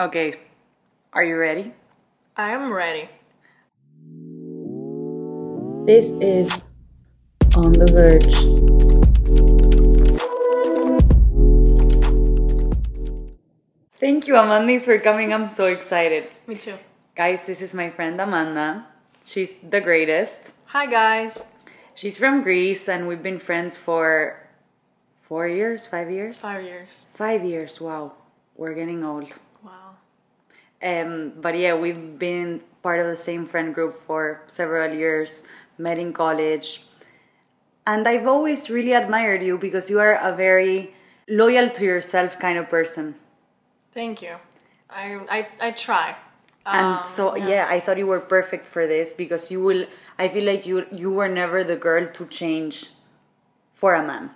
Okay, are you ready? I am ready. This is On the Verge. Thank you, Amandis, for coming. I'm so excited. Me too. Guys, this is my friend Amanda. She's the greatest. Hi, guys. She's from Greece, and we've been friends for four years, five years? Five years. Five years, wow. We're getting old. Um, but yeah, we've been part of the same friend group for several years, met in college. And I've always really admired you because you are a very loyal to yourself kind of person. Thank you. I I, I try. And Um, so yeah. I thought you were perfect for this because you will I feel like you you were never the girl to change for a man.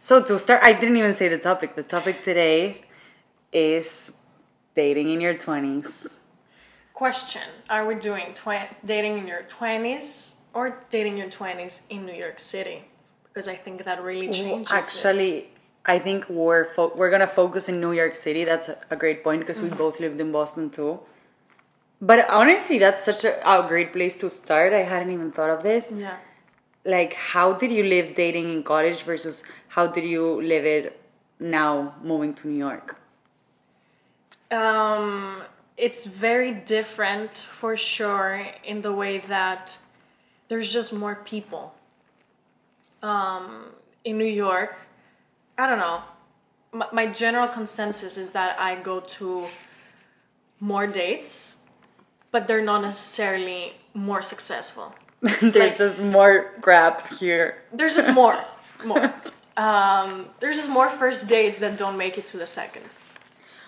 So to start I didn't even say the topic. The topic today is dating in your 20s. Question: Are we doing tw- dating in your twenties or dating your twenties in New York City? Because I think that really changes. it. Actually, I think we're fo- we're gonna focus in New York City. That's a, a great point because we mm-hmm. both lived in Boston too. But honestly, that's such a, a great place to start. I hadn't even thought of this. Yeah. Like, how did you live dating in college versus how did you live it now moving to New York? Um, it's very different for sure in the way that there's just more people. Um, in New York, I don't know. My, my general consensus is that I go to more dates, but they're not necessarily more successful. There's Like- just more grab here. There's just more, more. Um, there's just more first dates that don't make it to the second,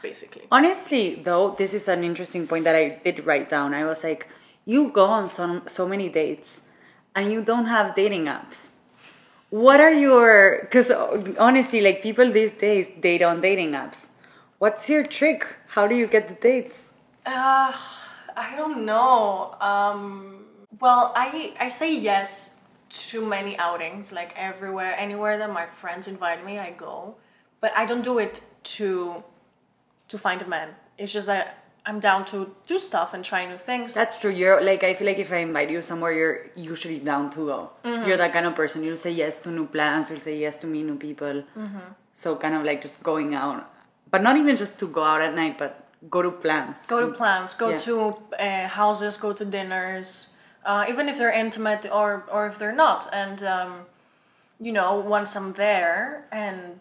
basically. Honestly, though, this is an interesting point that I did write down. I was like, you go on so, so many dates and you don't have dating apps. What are your, because honestly, like people these days date on dating apps. What's your trick? How do you get the dates? Uh, I don't know. Um, well, I I say yes to many outings, like everywhere, anywhere that my friends invite me, I go. But I don't do it to to find a man. It's just that I'm down to do stuff and try new things. That's true. You're like, I feel like if I invite you somewhere, you're usually down to go. You're that kind of person. You'll say yes to new plans, you'll say yes to meet new people. So, kind of like just going out. But not even just to go out at night, but go to plans. go to plans, go Yeah. to uh, houses, go to dinners, uh, even if they're intimate or or if they're not. And um, you know, once I'm there and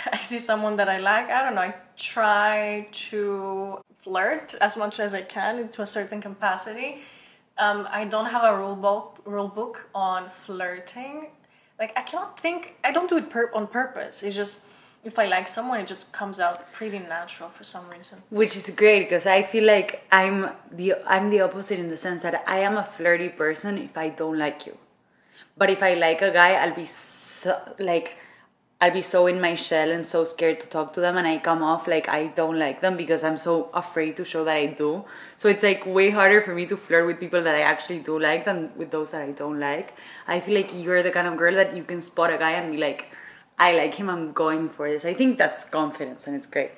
I see someone that I like, I don't know, I try to flirt as much as I can to a certain capacity. Um, I don't have a rule book rule book on flirting. Like I cannot think. I don't do it on purpose. It's just if I like someone, it just comes out pretty natural for some reason. which is great because I feel like I'm the I'm the opposite in the sense that I am a flirty person if I don't like you, but if I like a guy, I'll be so like I'll be so in my shell and so scared to talk to them, and I come off like I don't like them because I'm so afraid to show that I do. So it's like way harder for me to flirt with people that I actually do like than with those that I don't like. I feel like you're the kind of girl that you can spot a guy and be like, I like him, I'm going for this. I think that's confidence and it's great.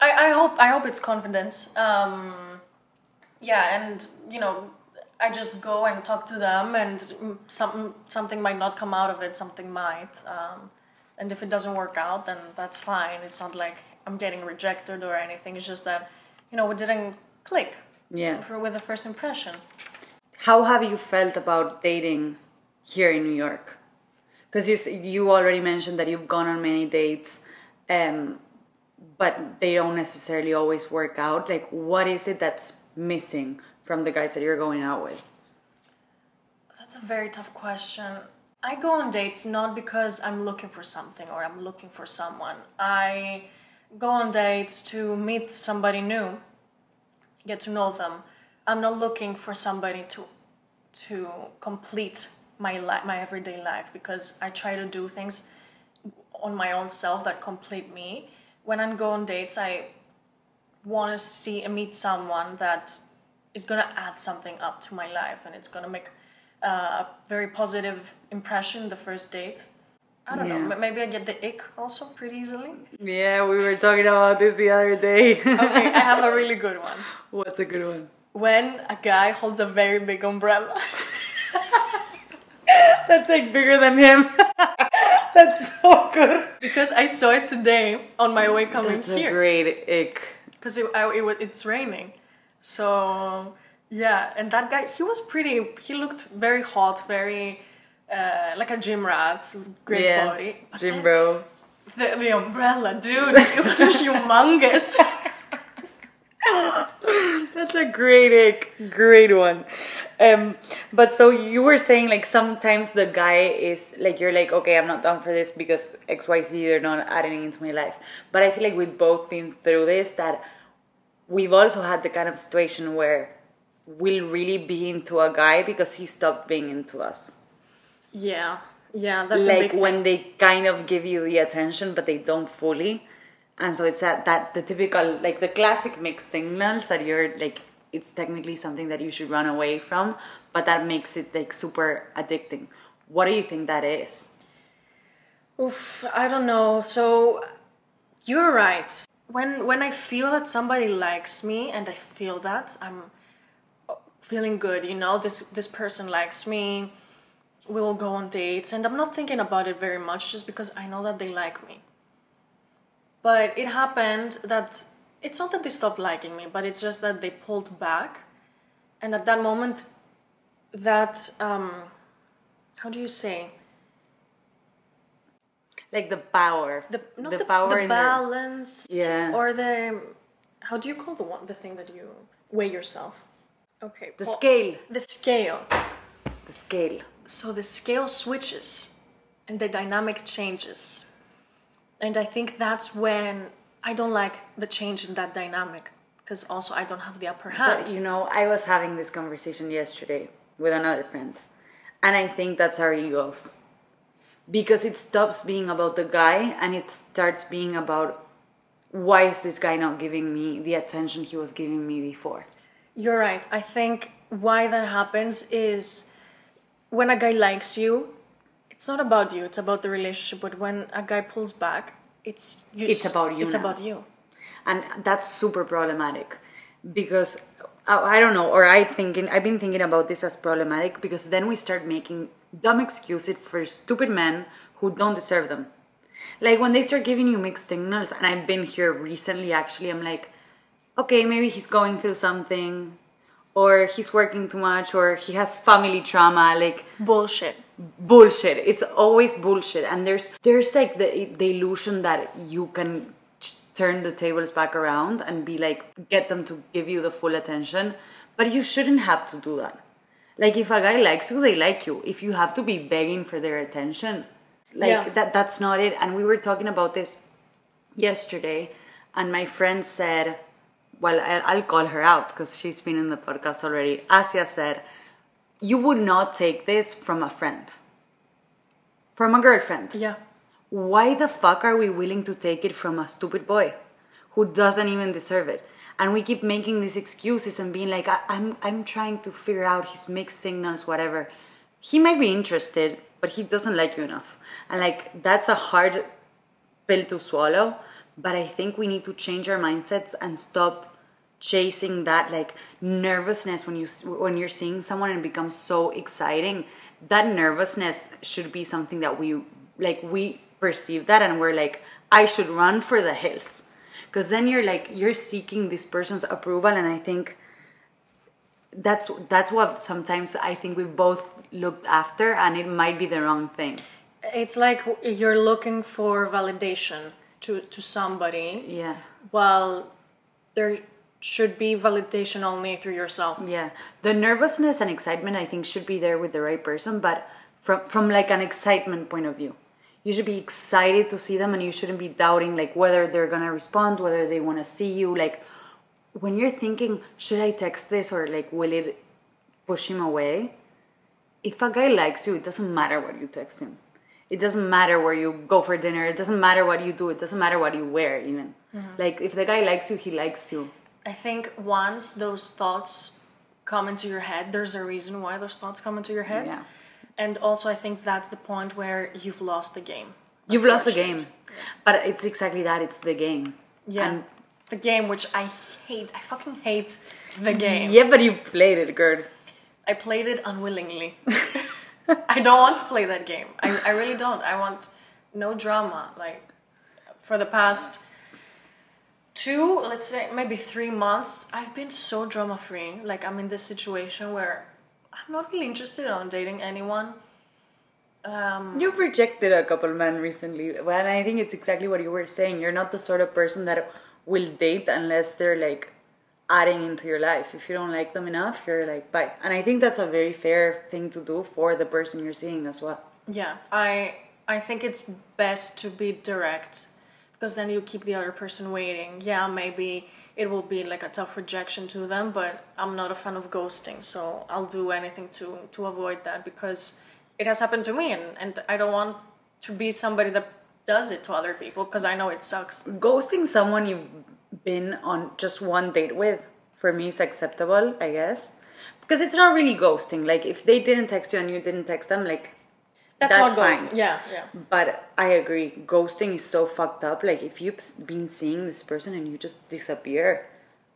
I, I hope I hope it's confidence. Um, yeah, and you know, I just go and talk to them, and some something might not come out of it. Something might, um, and if it doesn't work out, then that's fine. It's not like I'm getting rejected or anything. It's just that you know we didn't click. Yeah. For, with the first impression. How have you felt about dating here in New York? Because you you already mentioned that you've gone on many dates, um, but they don't necessarily always work out. Like, what is it that's missing from the guys that you're going out with? That's a very tough question. I go on dates not because I'm looking for something or I'm looking for someone. I go on dates to meet somebody new, get to know them. I'm not looking for somebody to to complete my li- my everyday life because I try to do things on my own self that complete me. When I go on dates, I want to see and meet someone that is gonna add something up to my life and it's gonna make uh, a very positive impression the first date. I don't Yeah. know. Maybe I get the ick also pretty easily. Yeah, we were talking about this the other day. Okay, I have a really good one. What's a good one? When a guy holds a very big umbrella. That's like bigger than him. That's so good. because I saw it today on my way coming here. That's a great ick. because it, it, it's raining. So yeah, and that guy, he was pretty. He looked very hot, very uh, like a gym rat, great yeah, body. But then bro. The, the umbrella, dude, it was humongous. That's a great ick. Great one. Um, but so you were saying like sometimes the guy is like you're like okay I'm not down for this because X Y Z they're not adding into my life. But I feel like we've both been through this that we've also had the kind of situation where we'll really be into a guy because he stopped being into us. yeah, yeah, that's like when they kind of give you the attention but they don't fully and so it's that that the typical like the classic mixed signals that you're like it's technically something that you should run away from but that makes it like super addicting what do you think that is Oof, I don't know. So you're right. When when I feel that somebody likes me and I feel that I'm feeling good, you know, this this person likes me. We will go on dates and I'm not thinking about it very much just because I know that they like me. But it happened that it's not that they stopped liking me, but it's just that they pulled back. And at that moment that um how do you say? like the power the not the the, power the balance Yeah. or the how do you call the one the thing that you weigh yourself okay the well, scale. the scale. The scale. So the scale switches and the dynamic changes. And i think that's when i don't like the change in that dynamic because also i don't have the upper hand. But you know, I was having this conversation yesterday with another friend, and I think that's our egos. Because it stops being about the guy and it starts being about why is this guy not giving me the attention he was giving me before? You're right. I think why that happens is when a guy likes you, it's not about you, it's about the relationship. But when a guy pulls back, it's you, It's about you It's now. about you. and that's super problematic because I, I don't know or i thinking i've been thinking about this as problematic because then we start making dumb excuses for stupid men who don't deserve them like when they start giving you mixed signals and i've been here recently actually i'm like okay maybe he's going through something or he's working too much or he has family trauma like Bullshit. bullshit. It's always bullshit. And there's there's like the, the illusion that you can ch- turn the tables back around and be like get them to give you the full attention but you shouldn't have to do that. Like if a guy likes you they like you. If you have to be begging for their attention like Yeah. that that's not it. And we were talking about this yesterday and my friend said well i'll call her out because she's been in the podcast already. Asia said you would not take this from a friend. From a girlfriend. Yeah. why the fuck are we willing to take it from a stupid boy who doesn't even deserve it? And we keep making these excuses and being like I- i'm i'm trying to figure out his mixed signals whatever. He might be interested but he doesn't like you enough. And like that's a hard pill to swallow but i think we need to change our mindsets and stop chasing that like nervousness when you when you're seeing someone and it becomes so exciting. That nervousness should be something that we like we perceive that and we're like i should run for the hills. Because then you're like you're seeking this person's approval and i think that's that's what sometimes i think we both looked after and it might be the wrong thing. It's like you're looking for validation to, to somebody yeah well there should be validation only through yourself. Yeah, the nervousness and excitement I think should be there with the right person, but from from like an excitement point of view, you should be excited to see them, and you shouldn't be doubting like whether they're gonna respond, whether they want to see you. Like when you're thinking, should I text this or like will it push him away? If a guy likes you, it doesn't matter what you text him. It doesn't matter where you go for dinner. It doesn't matter what you do. It doesn't matter what you wear, even. Mm-hmm. Like if the guy likes you, he likes you. I think once those thoughts come into your head, there's a reason why those thoughts come into your head. Yeah. And also, I think that's the point where you've lost the game. You've lost the game. But it's exactly that. It's the game. Yeah. And the game, which I hate. I fucking hate the game. yeah, but you played it, girl. I played it unwillingly. I don't want to play that game. I, I really don't. I want no drama. Like, for the past two, let's say maybe three months, I've been so drama free. Like, I'm in this situation where I'm not really interested on dating anyone. Um, You've rejected a couple men recently, and I think it's exactly what you were saying. You're not the sort of person that will date unless they're like adding into your life. If you don't like them enough, you're like bye. And I think that's a very fair thing to do for the person you're seeing as well. Yeah, I I think it's best to be direct because then you keep the other person waiting. Yeah, maybe it will be like a tough rejection to them, but I'm not a fan of ghosting, so I'll do anything to to avoid that because it has happened to me and and I don't want to be somebody that does it to other people because I know it sucks. Ghosting someone you've been on just one date with, for me, is acceptable, I guess. Because it's not really ghosting. Like, if they didn't text you and you didn't text them, like, That's, That's not ghosting. fine. Yeah, yeah. But I agree, ghosting is so fucked up. Like if you've been seeing this person and you just disappear,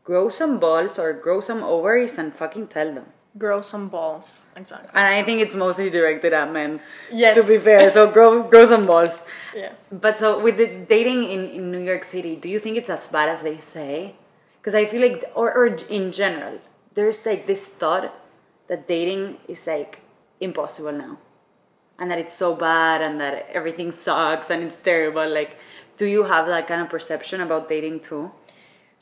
grow some balls or grow some ovaries and fucking tell them. Grow some balls. Exactly. And I think it's mostly directed at men. Yes. To be fair, so grow grow some balls. Yeah. But so with the dating in, in New York City, do you think it's as bad as they say? Because I feel like, or, or in general, there's like this thought that dating is like impossible now. And that it's so bad and that everything sucks and it's terrible. Like, do you have that kind of perception about dating too?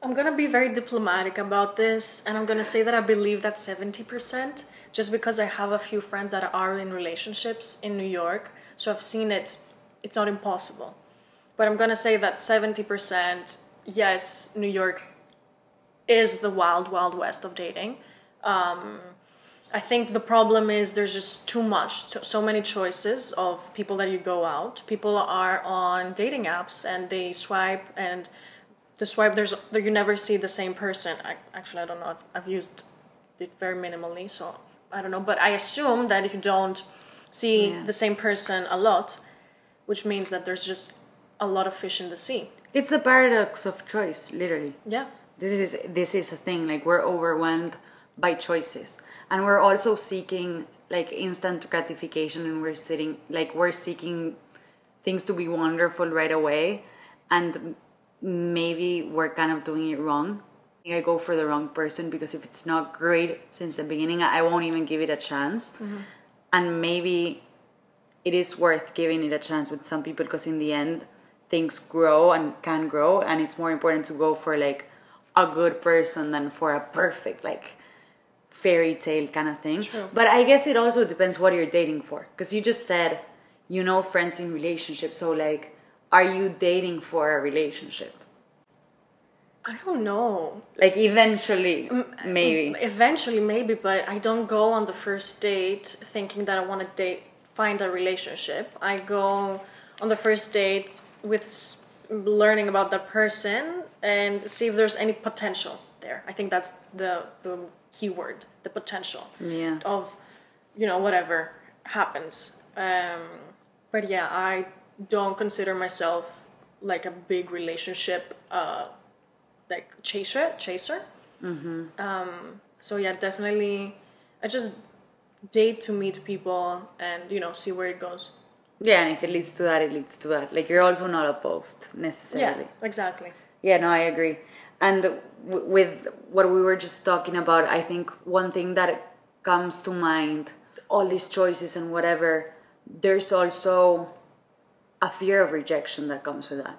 I'm gonna be very diplomatic about this, and I'm gonna say that I believe that 70%, just because I have a few friends that are in relationships in New York, so I've seen it, it's not impossible. But I'm gonna say that 70%, yes, New York is the wild, wild west of dating. Um, I think the problem is there's just too much, so many choices of people that you go out. People are on dating apps and they swipe and the swipe there's you never see the same person. I, actually, I don't know. I've, I've used it very minimally, so I don't know. But I assume that if you don't see Yeah. the same person a lot, which means that there's just a lot of fish in the sea. It's a paradox of choice, literally. Yeah. this is this is a thing like we're overwhelmed by choices and we're also seeking like instant gratification and we're sitting like we're seeking things to be wonderful right away and maybe we're kind of doing it wrong. I go for the wrong person because if it's not great since the beginning i won't even give it a chance. Mm-hmm. And maybe it is worth giving it a chance with some people because in the end things grow and can grow. And it's more important to go for like a good person than for a perfect like fairy tale kind of thing. True. but i guess it also depends what you're dating for. Because you just said you know friends in relationships. So like are you dating for a relationship I don't know. like eventually maybe Eventually, maybe, but I don't go on the first date thinking that I want to date, find a relationship. I go on the first date with learning about that person and see if there's any potential there. I think that's the the key word, the potential yeah of, you know, whatever happens. Um, but yeah, I don't consider myself like a big relationship, uh, like chaser, chaser. Um, so yeah, definitely, I just date to meet people and you know see where it goes. yeah and if it leads to that it leads to that like you're also not opposed necessarily Yeah, exactly. Yeah, no, I agree. And w- with what we were just talking about, I think one thing that comes to mind, all these choices and whatever, there's also a fear of rejection that comes with that.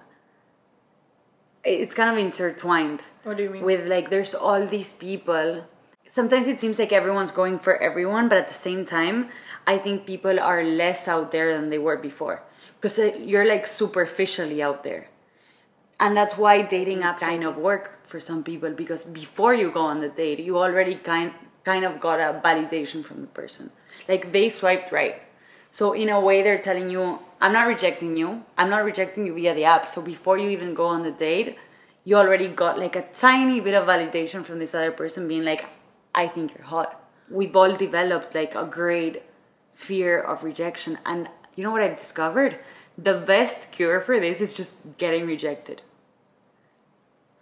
It's kind of intertwined What do you mean? with like there's all these people. Sometimes it seems like everyone's going for everyone but at the same time i think people are less out there than they were before. Because uh, you're like superficially out there. And that's why dating apps kind of work for some people because before you go on the date you already kind kind of got a validation from the person. Like they swiped right. So in a way they're telling you i'm not rejecting you i'm not rejecting you via the app so before you even go on the date you already got like a tiny bit of validation from this other person being like i think you're hot we've all developed like a great fear of rejection. And you know what I've discovered? The best cure for this is just getting rejected.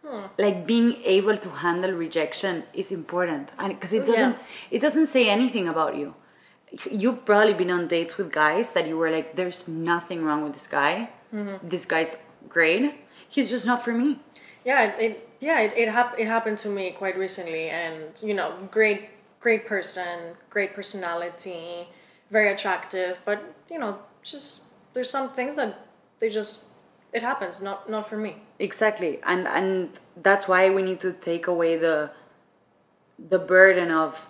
Hmm. Like being able to handle rejection is important, and because it oh, doesn't, Yeah. it doesn't say anything about you. You've probably been on dates with guys that you were like, "There's nothing wrong with this guy. Mm-hmm. This guy's great. He's just not for me." Yeah, it, it yeah it it, hap- it happened to me quite recently, and you know, great great person, great personality, very attractive, but you know, just there's some things that they just it happens, not not for me. exactly and and that's why we need to take away the the burden of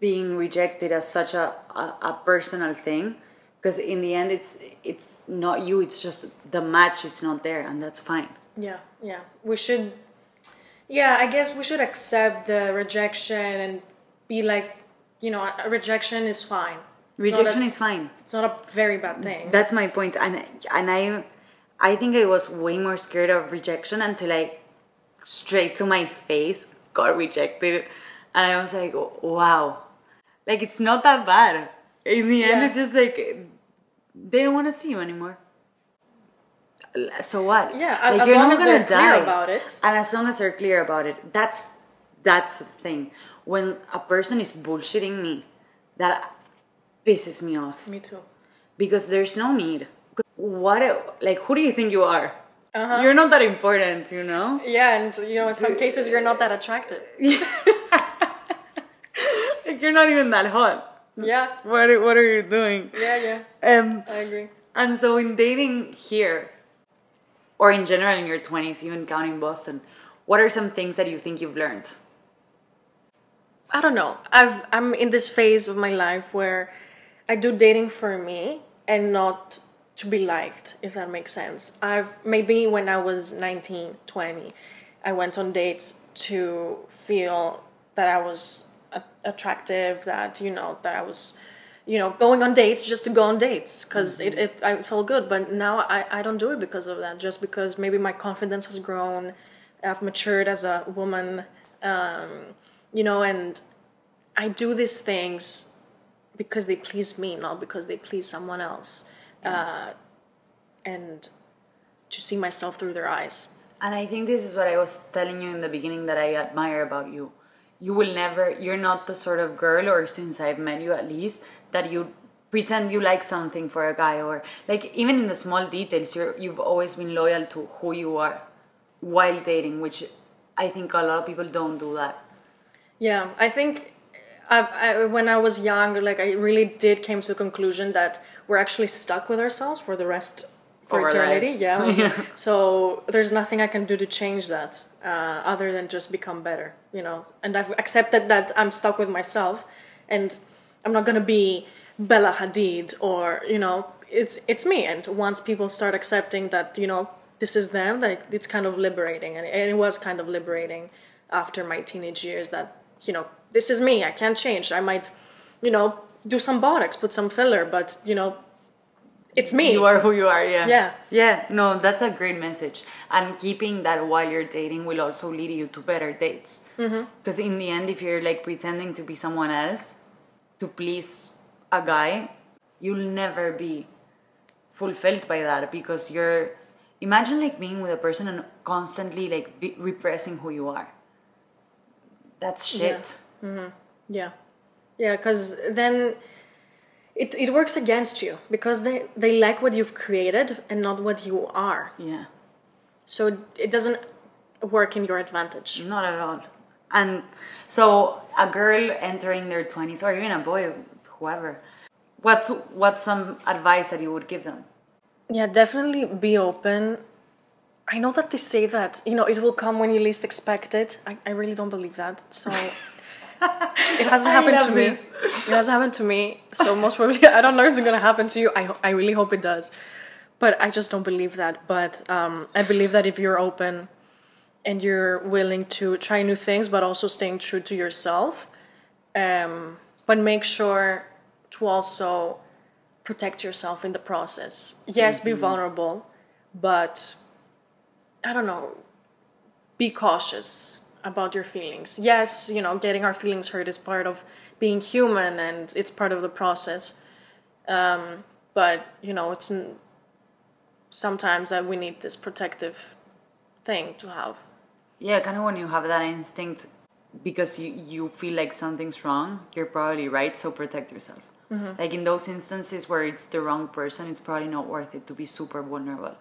being rejected as such a a, a personal thing because in the end it's it's not you it's just the match is not there and that's fine Yeah, yeah. We should Yeah, I guess we should accept the rejection and be like, you know, a rejection is fine. It's rejection a- is fine it's not a very bad thing. that's my point and and i i think i was way more scared of rejection until i straight to my face got rejected and i was like wow like it's not that bad in the end Yeah. it's just like they don't want to see you anymore so what Yeah, as- like, as you're long not as they're gonna clear die. about it. and as long as they're clear about it that's that's the thing when a person is bullshitting me that pisses me off me too. because there's no need. What, like, who do you think you are? Uh-huh. You're not that important, you know? Yeah, and you know, in some cases you're not that attractive. Like, you're not even that hot. Yeah, What, what are you doing? yeah, yeah. Um, I agree. and so, in dating here, or in general in your 20s, even counting Boston, what are some things that you think you've learned? I don't know. I've I'm in this phase of my life where I do dating for me and not to be liked, if that makes sense. I've maybe when I was 19, 20, I went on dates to feel that I was attractive, that you know, that I was you know, going on dates just to go on dates because it, it I felt good. But now I, I don't do it because of that. Just because maybe my confidence has grown, I've matured as a woman, um, you know, and I do these things because they please me, not because they please someone else, uh, and to see myself through their eyes. And I think this is what I was telling you in the beginning that I admire about you. You will never, you're not the sort of girl, or since I've met you at least, that you pretend you like something for a guy, or like even in the small details, you're, you've always been loyal to who you are while dating, which I think a lot of people don't do that. Yeah, I think I, I, when I was young, like I really did came to the conclusion that we're actually stuck with ourselves for the rest for Of our eternity. lives. Yeah. So there's nothing I can do to change that uh, other than just become better, you know. And I've accepted that I'm stuck with myself, and I'm not gonna be Bella Hadid or you know, it's it's me. And once people start accepting that, you know, this is them, like it's kind of liberating, and it, was kind of liberating after my teenage years that you know this is me. I can't change. I might, you know, do some botox, put some filler, but you know, it's me. You are who you are, yeah. Yeah. Yeah, no, that's a great message. And keeping that while you're dating will also lead you to better dates. Mm-hmm. Because in the end, if you're like pretending to be someone else to please a guy, you'll never be fulfilled by that because you're. Imagine like being with a person and constantly like be repressing who you are. That's shit. Mm-hmm. Yeah. Yeah, yeah, because then it, it works against you because they they like what you've created and not what you are. yeah. So it doesn't work in your advantage. Not at all. And so a girl entering their 20s or even a boy, whoever, what's what's some advice that you would give them? Yeah, definitely be open. I know that they say that you know it will come when you least expect it. I, I really don't believe that. So it hasn't happened to me. It hasn't happened to me. So most probably I don't know if it's gonna happen to you. I ho- I really hope it does, but I just don't believe that. But um, I believe that if you're open and you're willing to try new things, but also staying true to yourself, um, but make sure to also protect yourself in the process. Yes, be vulnerable, but I don't know, be cautious. About your feelings. Yes, you know, getting our feelings hurt is part of being human and it's part of the process. Um, but, you know, it's n- sometimes that we need this protective thing to have. Yeah, kind of when you have that instinct because you, you feel like something's wrong, you're probably right, so protect yourself. Like in those instances where it's the wrong person, it's probably not worth it to be super vulnerable.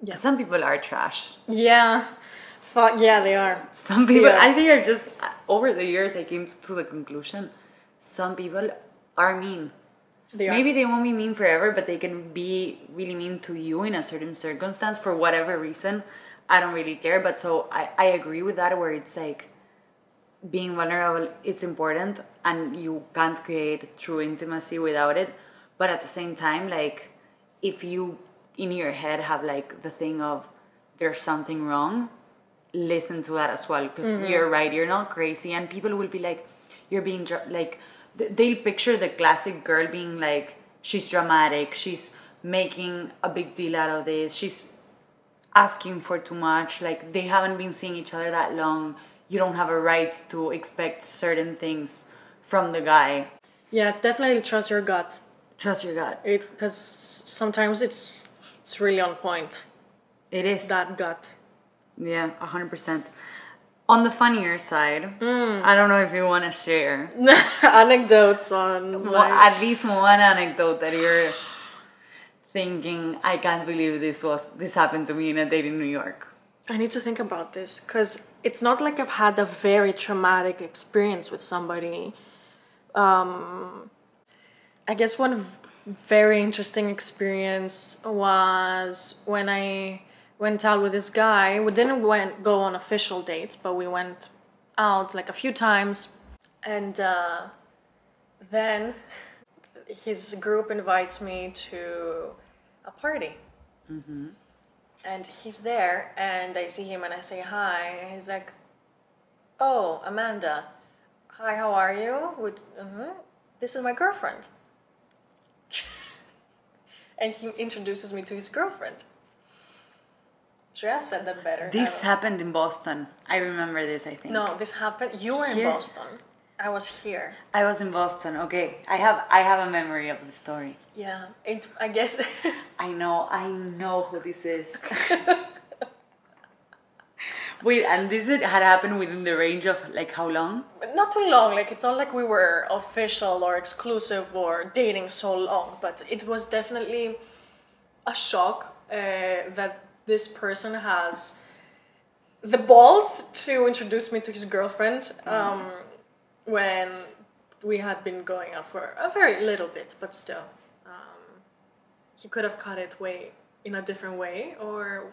Yeah. Some people are trash. Yeah. Fuck, yeah, they are. Some people. I think I've just, over the years, I came to the conclusion some people are mean. They are. Maybe they won't be mean forever, but they can be really mean to you in a certain circumstance for whatever reason. I don't really care. But so I, I agree with that, where it's like being vulnerable, it's important, and you can't create true intimacy without it. But at the same time, like, if you in your head have like the thing of there's something wrong, listen to that as well because mm-hmm. you're right you're not crazy and people will be like you're being dra- like they'll picture the classic girl being like she's dramatic she's making a big deal out of this she's asking for too much like they haven't been seeing each other that long you don't have a right to expect certain things from the guy Yeah, definitely trust your gut. trust your gut It because sometimes it's it's really on point. it is That gut. Yeah 100% on the funnier side i don't know if you want to share Anecdotes on Well, at least one anecdote that you're thinking, I can't believe this was this happened to me in a date in New York. I need to think about this because it's not like I've had a very traumatic experience with somebody. Um, I guess one very interesting experience was when I went out with this guy. We didn't went, go on official dates, but we went out like a few times. And uh, then his group invites me to a party. And he's there and i see him and i say hi and he's like oh amanda hi how are you? Would, uh this is my girlfriend. And he introduces me to his girlfriend should i have said that better This happened in Boston. I remember this, I think. no this happened you were in Here. boston i was here I was in Boston. Okay. I have I have a memory of the story. yeah it, i guess I know, I know who this is. Wait, and this had had happened within the range of like how long? not too long like it's not like we were official or exclusive or dating so long but it was definitely a shock uh, that this person has the balls to introduce me to his girlfriend um, when we had been going out for a very little bit but still um, he could have cut it way in a different way or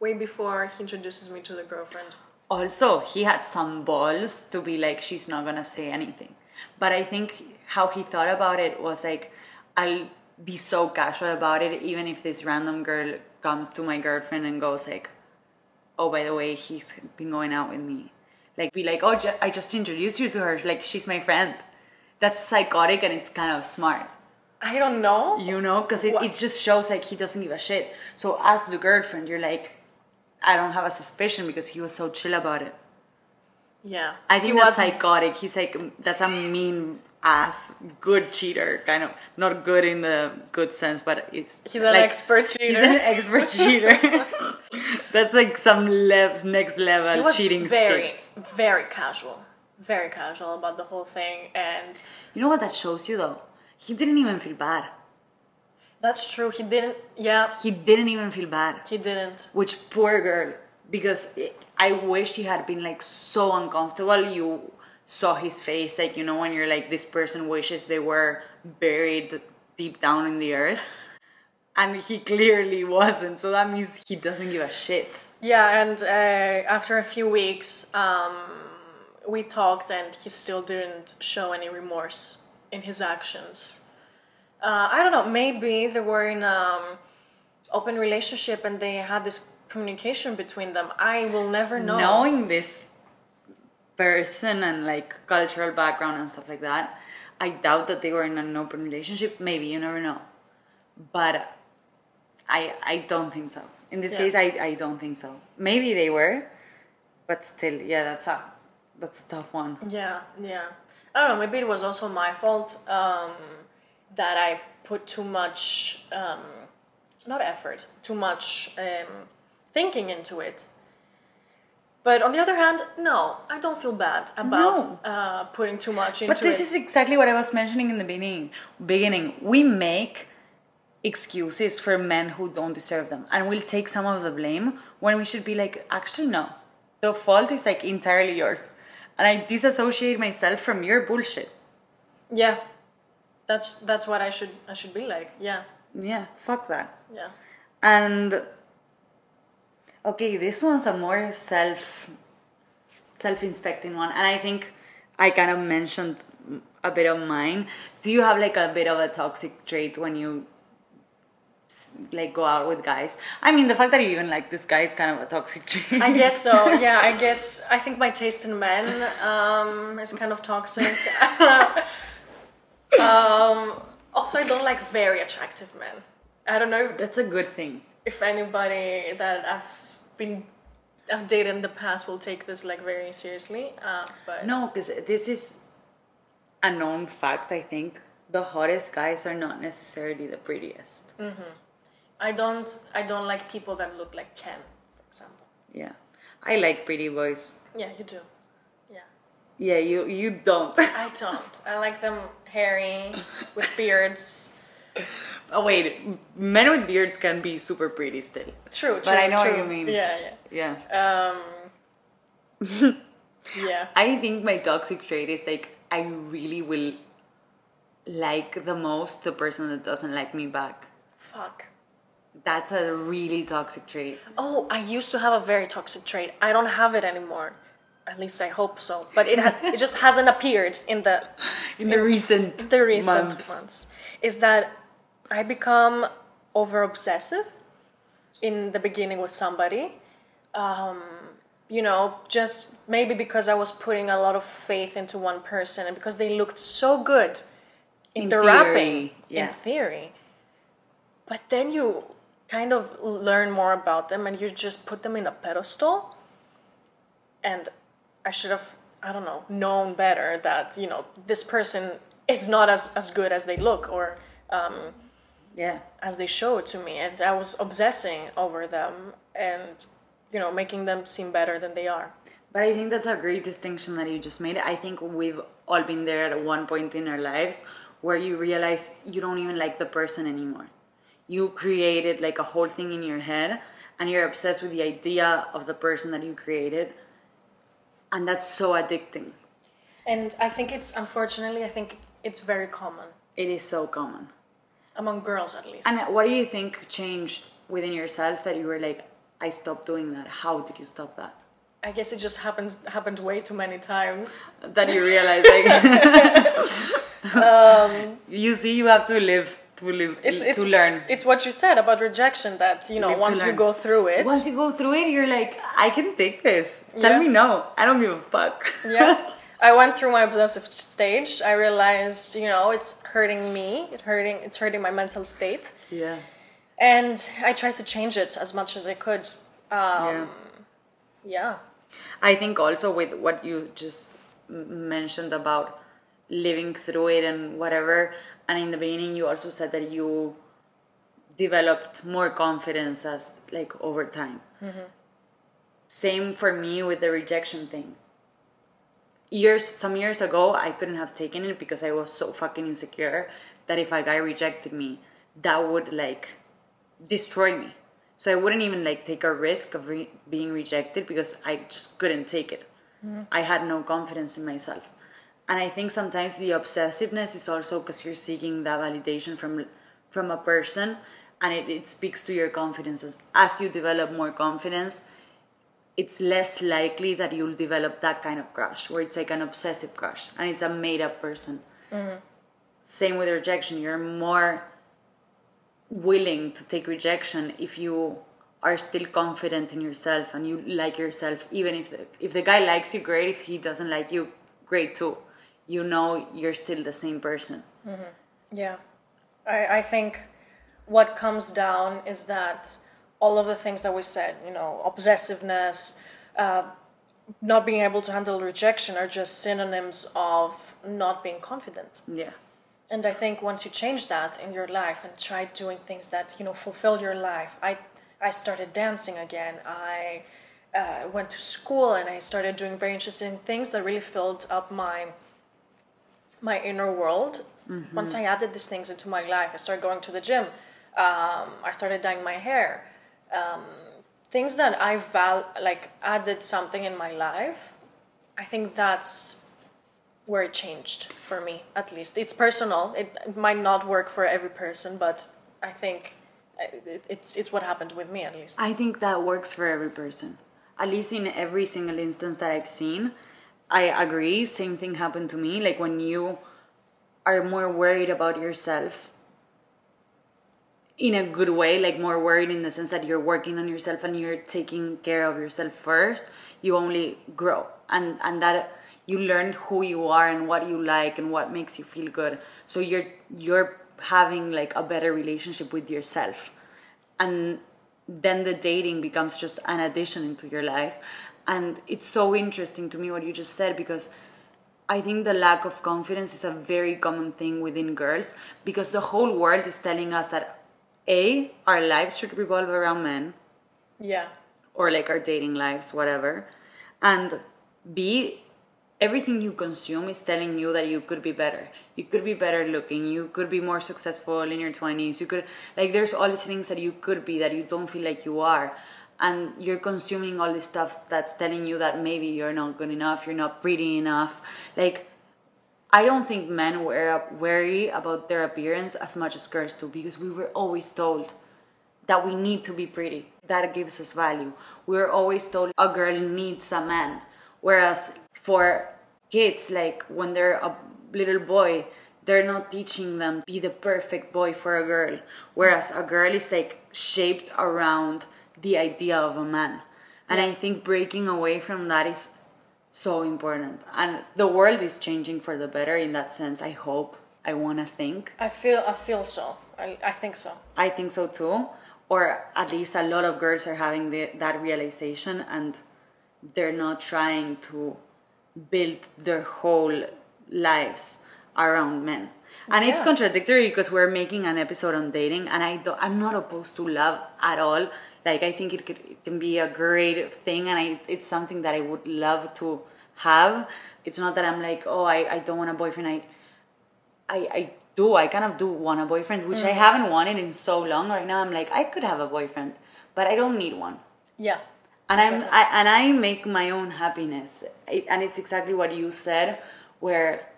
way before he introduces me to the girlfriend Also, he had some balls to be like, she's not gonna say anything. But I think how he thought about it was like, I'll be so casual about it, even if this random girl comes to my girlfriend and goes like, oh, by the way, he's been going out with me. Like, be like, oh, ju- I just introduced you to her. Like, she's my friend. That's psychotic and it's kind of smart. i don't know You know, because it, What? it just shows like he doesn't give a shit. So as the girlfriend, you're like, I don't have a suspicion because he was so chill about it. yeah I think He that's was- psychotic. He's like that's a mean ass, good cheater, kind of not good in the good sense, but it's He's an expert He's cheater. an expert cheater. that's like some lev- next he level was cheating very skills. very casual very casual about the whole thing and You know what that shows you though? He didn't even feel bad. that's true he didn't yeah He didn't even feel bad. he didn't Which poor girl, because it, I wish he had been like so uncomfortable. You saw his face, like you know when you're like this person wishes they were buried deep down in the earth, and he clearly wasn't. So that means he doesn't give a shit. yeah and uh, after a few weeks um, we talked and he still didn't show any remorse in his actions uh, i don't know maybe they were in um open relationship and they had this communication between them i will never know Knowing this person and like cultural background and stuff like that, I doubt that they were in an open relationship. Maybe you never know, but I I don't think so. In this Yeah. case, I I don't think so. Maybe they were, but still, yeah, that's a that's a tough one. Yeah, yeah. I don't know. Maybe it was also my fault um, that I put too much, um, not effort, too much um, thinking into it. But on the other hand, no, I don't feel bad about uh, putting too much into it. But this it. is exactly what I was mentioning in the beginning. Beginning, we make excuses for men who don't deserve them, and we'll take some of the blame when we should be like, actually, no, the fault is like entirely yours, and I disassociate myself from your bullshit. yeah, that's that's what I should I should be like. Yeah, Yeah, fuck that. yeah. And okay, this one's a more self self-inspecting one, and I think I kind of mentioned a bit of mine. Do you have like a bit of a toxic trait when you like go out with guys? I mean, the fact that you even like this guy is kind of a toxic trait. I guess so. Yeah, I guess I think my taste in men um, is kind of toxic. um, also, I don't like very attractive men. I don't know that's a good thing. If anybody that I've been I've dated in the past will take this like very seriously. Uh, but No, because this is a known fact. I think the hottest guys are not necessarily the prettiest. I don't I don't like people that look like Ken, for example. Yeah, I like pretty boys. Yeah, you do. Yeah. Yeah, you you don't. I don't. I like them hairy with beards. oh wait, men with beards can be super pretty still. True, true. But I know what you mean. Yeah, yeah. Yeah, Um, yeah. I think my toxic trait is like I really will like the most the person that doesn't like me back. Fuck. That's a really toxic trait. Oh, I used to have a very toxic trait. I don't have it anymore. At least I hope so. But it ha- it just hasn't appeared in the In the recent the recent months. months. Is that I become over obsessive in the beginning with somebody. Um, you know, just maybe because I was putting a lot of faith into one person and because they looked so good in, In the theory, rapping yeah. in theory. But then you kind of learn more about them and you just put them in a pedestal. And I should have, I don't know, known better that, you know, this person is not as, as good as they look or um, Yeah. as they show it to me. And I was obsessing over them and, you know, making them seem better than they are. But I think that's a great distinction that you just made. I think we've all been there at one point in our lives where you realize you don't even like the person anymore. You created like a whole thing in your head and you're obsessed with the idea of the person that you created. And that's so addicting. And I think it's, unfortunately, I think it's very common It is so common. Among girls at least. And what do you think changed within yourself that you were like, I stopped doing that? How did you stop that? I guess it just happens happened way too many times. That you realize like you see you have to live to live Um, It's, it's to learn. It's what you said about rejection that you know Live once you go through it. Once you go through it, you're like, I can take this. Tell Yeah. me no. I don't give a fuck. yeah, I went through my obsessive stage. I realized you know it's hurting me. It hurting. It's hurting my mental state. yeah. And I tried to change it as much as I could. Um, yeah. yeah. I think also with what you just mentioned about living through it and whatever, and in the beginning you also said that you developed more confidence as like over time. Same for me with the rejection thing. Years, some years ago, I couldn't have taken it because I was so fucking insecure that if a guy rejected me, that would like destroy me. So I wouldn't even like take a risk of re- being rejected because I just couldn't take it. Mm-hmm. I had no confidence in myself. And I think sometimes the obsessiveness is also because you're seeking that validation from from a person and it, it speaks to your confidence. As, as you develop more confidence, it's less likely that you'll develop that kind of crush where it's like an obsessive crush and it's a made up person. Mm-hmm. Same with rejection. You're more willing to take rejection if you are still confident in yourself and you like yourself even if the, if the guy likes you great if he doesn't like you great too you know you're still the same person mm-hmm. Yeah. I, I think what comes down is that all of the things that we said, you know, obsessiveness, uh, not being able to handle rejection are just synonyms of not being confident. Yeah. And I think once you change that in your life and try doing things that you know fulfill your life, I I started dancing again. I uh, went to school and I started doing very interesting things that really filled up my my inner world. Once I added these things into my life, I started going to the gym. Um, I started dyeing my hair. Um, things that I val like added something in my life. I think that's where it changed for me. At least it's personal. It, it might not work for every person, but I think uh, it, it's it's what happened with me at least. I think that works for every person. At least in every single instance that I've seen, I agree. Same thing happened to me. Like when you are more worried about yourself in a good way, like more worried in the sense that you're working on yourself and you're taking care of yourself first, you only grow. And and that you learn who you are and what you like and what makes you feel good. So you're you're having like a better relationship with yourself. And then the dating becomes just an addition into your life. And it's so interesting to me what you just said because I think the lack of confidence is a very common thing within girls because the whole world is telling us that A, our lives should revolve around men Yeah. or like our dating lives, whatever. And B, everything you consume is telling you that you could be better. You could be better looking. You could be more successful in your 20s. You could, like, there's all these things that you could be that you don't feel like you are. And you're consuming all this stuff that's telling you that maybe you're not good enough, you're not pretty enough. Like, I don't think men were worry about their appearance as much as girls do because we were always told that we need to be pretty. That gives us value. We were always told a girl needs a man. Whereas for kids, like when they're a little boy, they're not teaching them be the perfect boy for a girl. Whereas a girl is like shaped around the idea of a man. And I think breaking away from that is so important. And the world is changing for the better in that sense. I hope. I want to think. I feel I feel so. I, I think so. I think so too. Or at least a lot of girls are having the, that realization and they're not trying to build their whole lives around men. And it's contradictory because we're making an episode on dating and I do, I'm not opposed to love at all. Like I think it, could, it can be a great thing and I, it's something that I would love to have. It's not that I'm like, oh, I, I don't want a boyfriend. I, I, I do. I kind of do want a boyfriend, which I mm. haven't wanted in so long. Right now, I'm like, I could have a boyfriend, but I don't need one. Yeah. And I'm, I, and I make my own happiness. It, and it's exactly what you said, where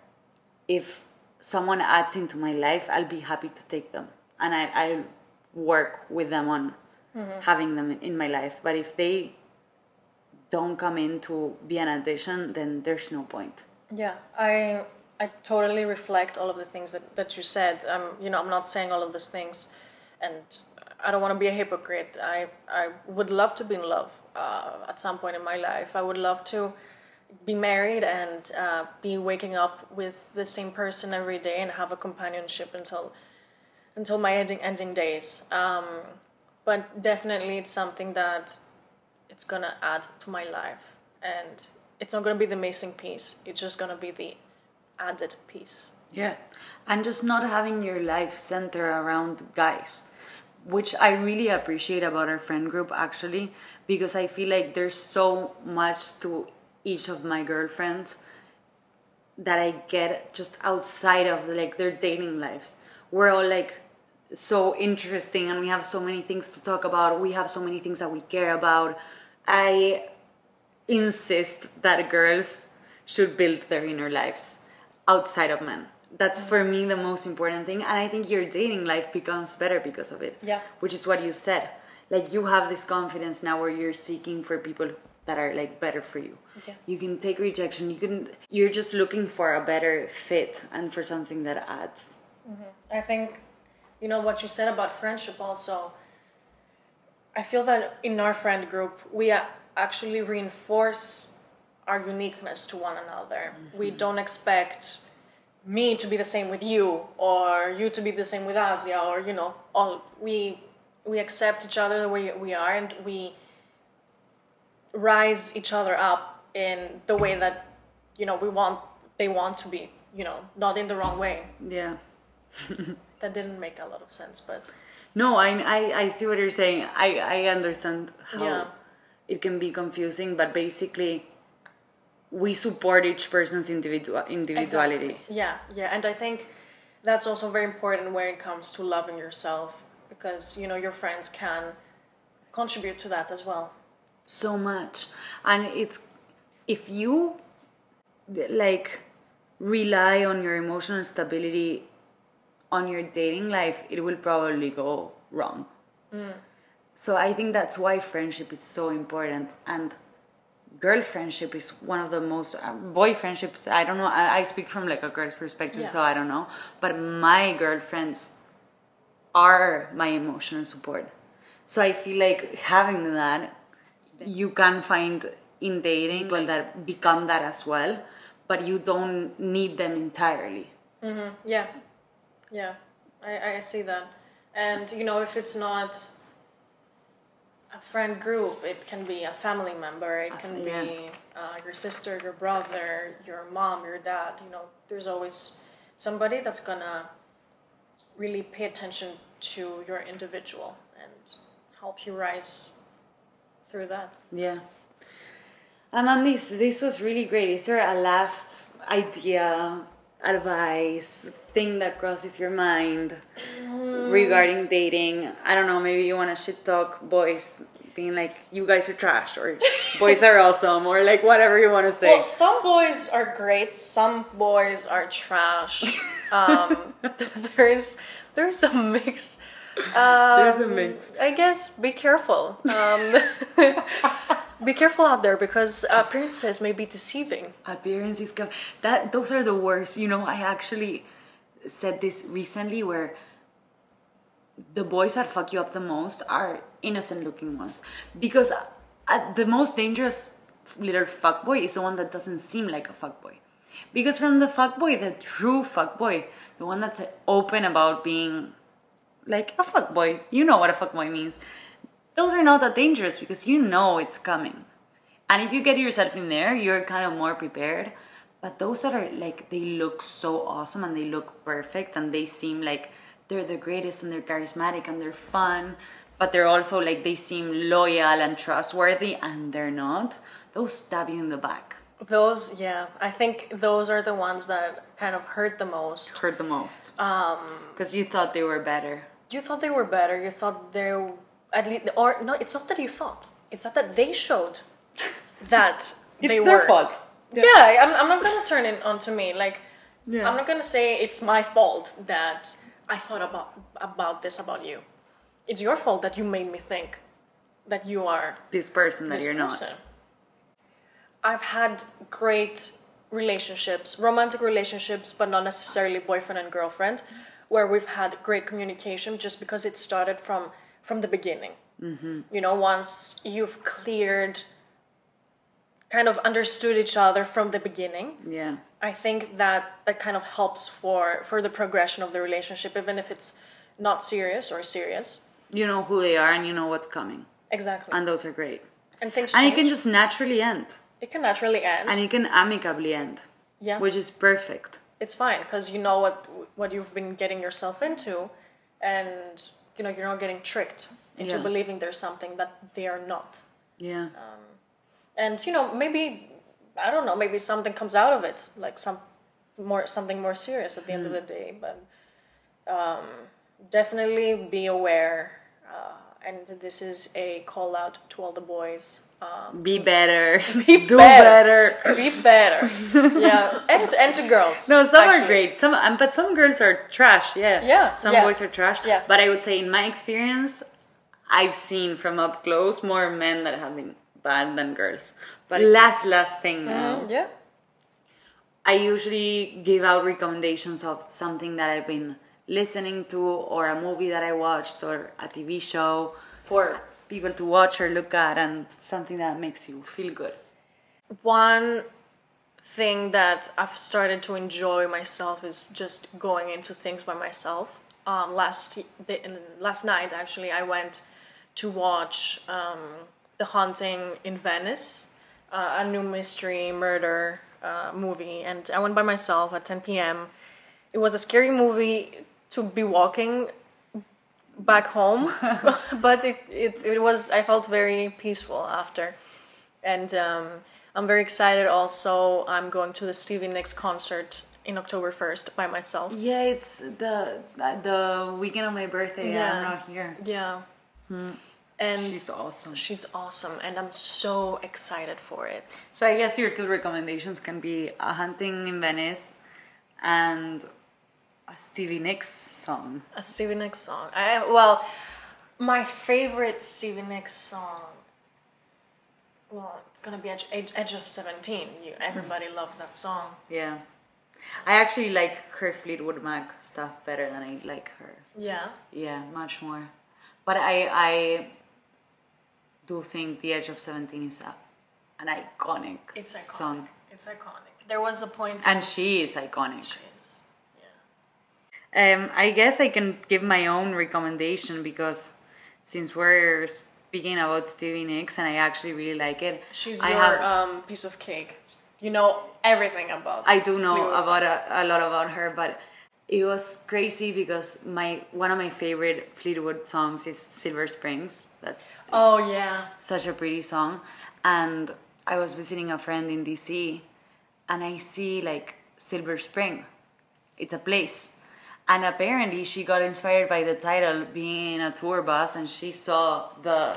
if someone adds into my life, I'll be happy to take them, and I, I'll work with them on having them in my life. But if they don't come in to be an addition, then there's no point. Yeah, I I totally reflect all of the things that, that you said. Um, you know, I'm not saying all of these things, and I don't want to be a hypocrite. I I would love to be in love uh, at some point in my life. I would love to be married and uh, be waking up with the same person every day and have a companionship until until my ending ending days. Um, but definitely, it's something that it's gonna add to my life, and it's not gonna be the missing piece. It's just gonna be the added piece. Yeah. And just not having your life center around guys, which I really appreciate about our friend group actually, because I feel like there's so much to each of my girlfriends that I get just outside of like their dating lives. We're all like so interesting and we have so many things to talk about. We have so many things that we care about. I insist that girls should build their inner lives outside of men. That's mm. for me the most important thing, and I think your dating life becomes better because of it. Yeah. Which is what you said. Like you have this confidence now where you're seeking for people that are like better for you. Yeah. You can take rejection. You can. You're just looking for a better fit and for something that adds. Mm-hmm. I think, you know, what you said about friendship also. I feel that in our friend group, we actually reinforce our uniqueness to one another. We mm-hmm. don't expect me to be the same with you or you to be the same with Asia or you know all we we accept each other the way we are and we rise each other up in the way that you know we want they want to be you know not in the wrong way Yeah. that didn't make a lot of sense but No, I, I, I see what you're saying. I, I understand how Yeah. it can be confusing, but basically, we support each person's individual individuality. Exactly. Yeah, yeah, and I think that's also very important when it comes to loving yourself because you know your friends can contribute to that as well. so much and it's if you like rely on your emotional stability on your dating life it will probably go wrong. So i think that's why friendship is so important. And girl friendship is one of the most uh, boy friendships i don't know I, I speak from like a girl's perspective Yeah. so i don't know. But my girlfriends are my emotional support. So i feel like having that you can find in dating people that become that as well but you don't need them entirely. Yeah, yeah, I, I see that, and you know if it's not a friend group, it can be a family member, it can Yeah. be uh, your sister, your brother, your mom, your dad. You know, there's always somebody that's gonna really pay attention to your individual and help you rise through that. Yeah. Amanda, this, this was really great. Is there a last idea, advice, thing that crosses your mind regarding dating? I don't know, maybe you want to shit talk boys, being like, you guys are trash, or boys are awesome, or like whatever you want to say. Well, some boys are great. Some boys are trash. Um, there's there's a mix. There's a mix. I guess be careful. Um, be careful out there because appearances may be deceiving. appearances that those are the worst you know i actually said this recently where the boys that fuck you up the most are innocent looking ones. Because uh, the most dangerous little fuckboy is the one that doesn't seem like a fuckboy. Because from the fuckboy the true fuckboy the one that's open about being like a fuckboy you know what a fuckboy means those are not that dangerous because you know it's coming. And if you get yourself in there, you're kind of more prepared. But those that are like, they look so awesome and they look perfect and they seem like they're the greatest and they're charismatic and they're fun, but they're also like, they seem loyal and trustworthy and they're not. Those stab you in the back. Those, yeah, I think those are the ones that kind of hurt the most. Hurt the most. Um, because you thought they were better. You thought they were better. You thought they were at least, or no, it's not that you thought. It's not that they showed that they were. Yeah, I'm, I'm not gonna turn it onto me. Like, Yeah. I'm not gonna say it's my fault that I thought about about this about you. It's your fault that you made me think that you are This person that this you're not. I've had great relationships, romantic relationships, but not necessarily boyfriend and girlfriend, where we've had great communication just because it started from from the beginning. Mm-hmm. You know, once you've cleared, kind of understood each other from the beginning, Yeah. I think that that kind of helps for for the progression of the relationship, even if it's not serious or serious. You know who they are and you know what's coming. Exactly. And those are great. And things And it can just naturally end. it can naturally end. And it can amicably end. yeah. Which is perfect. it's fine because you know what what you've been getting yourself into and you know you're not getting tricked into Yeah. believing there's something that they are not Yeah. Um, and you know maybe i don't know maybe something comes out of it like some more something more serious at the end of the day but um, definitely be aware uh, and this is a call out to all the boys um, Be better. Be Do better. better. be better yeah and and to girls No, some are great. Some, um, but some girls are trash. Yeah. Yeah, Some yeah. boys are trash. Yeah. But I would say, in my experience, I've seen from up close more men that have been bad than girls. But last, last thing now. yeah I usually give out recommendations of something that I've been listening to, or a movie that I watched, or a TV show for people to watch or look at, and something that makes you feel good. one thing that I've started to enjoy myself is just going into things by myself. Um, last last night, actually, I went to watch um, The Haunting in Venice. uh, a new mystery murder uh, movie, and I went by myself at 10 p.m. It was a scary movie to be walking back home, but it, it, it was, I felt very peaceful after. And um, I'm very excited also. I'm going to the Stevie Nicks concert in October 1st by myself. Yeah, it's the the weekend of my birthday. Yeah. I'm not here. Yeah. And She's awesome. she's awesome, and I'm so excited for it. So I guess your two recommendations can be a Haunting in Venice and a Stevie Nicks song. A Stevie Nicks song. I well, my favorite Stevie Nicks song. Well, it's gonna be Edge, Edge, Edge of Seventeen. You, everybody loves that song. Yeah. I actually like her Fleetwood Mac stuff better than I like her. Yeah. Yeah, much more. But I I do think The Edge of Seventeen is a, an iconic It's iconic. song. It's iconic. There was a point. And she is iconic. She is. Yeah. Um, I guess I can give my own recommendation because since we're speaking about Stevie Nicks and I actually really like it, She's I your have um, piece of cake. You know everything about. I do know Fleetwood about a, a lot about her, but it was crazy because my one of my favorite Fleetwood songs is Silver Springs. That's Oh yeah. such a pretty song, and I was visiting a friend in DC, and I see like Silver Spring, it's a place, and apparently she got inspired by the title being in a tour bus, and she saw the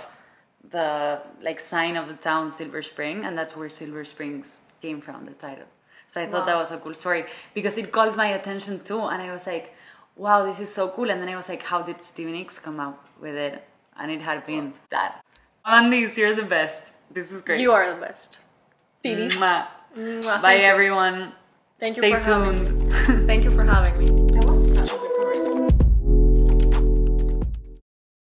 the like sign of the town Silver Spring, and that's where Silver Springs came from, the title. So I thought that was a cool story because it called my attention too, and I was like, "Wow, this is so cool!" And then I was like, "How did Stevie Nicks come out with it?" And it had been that. Andis, you're the best. This is great. You are the best. Mwah. Mwah, Bye, thank you. everyone. Thank you Stay for having tuned. Thank you for having me.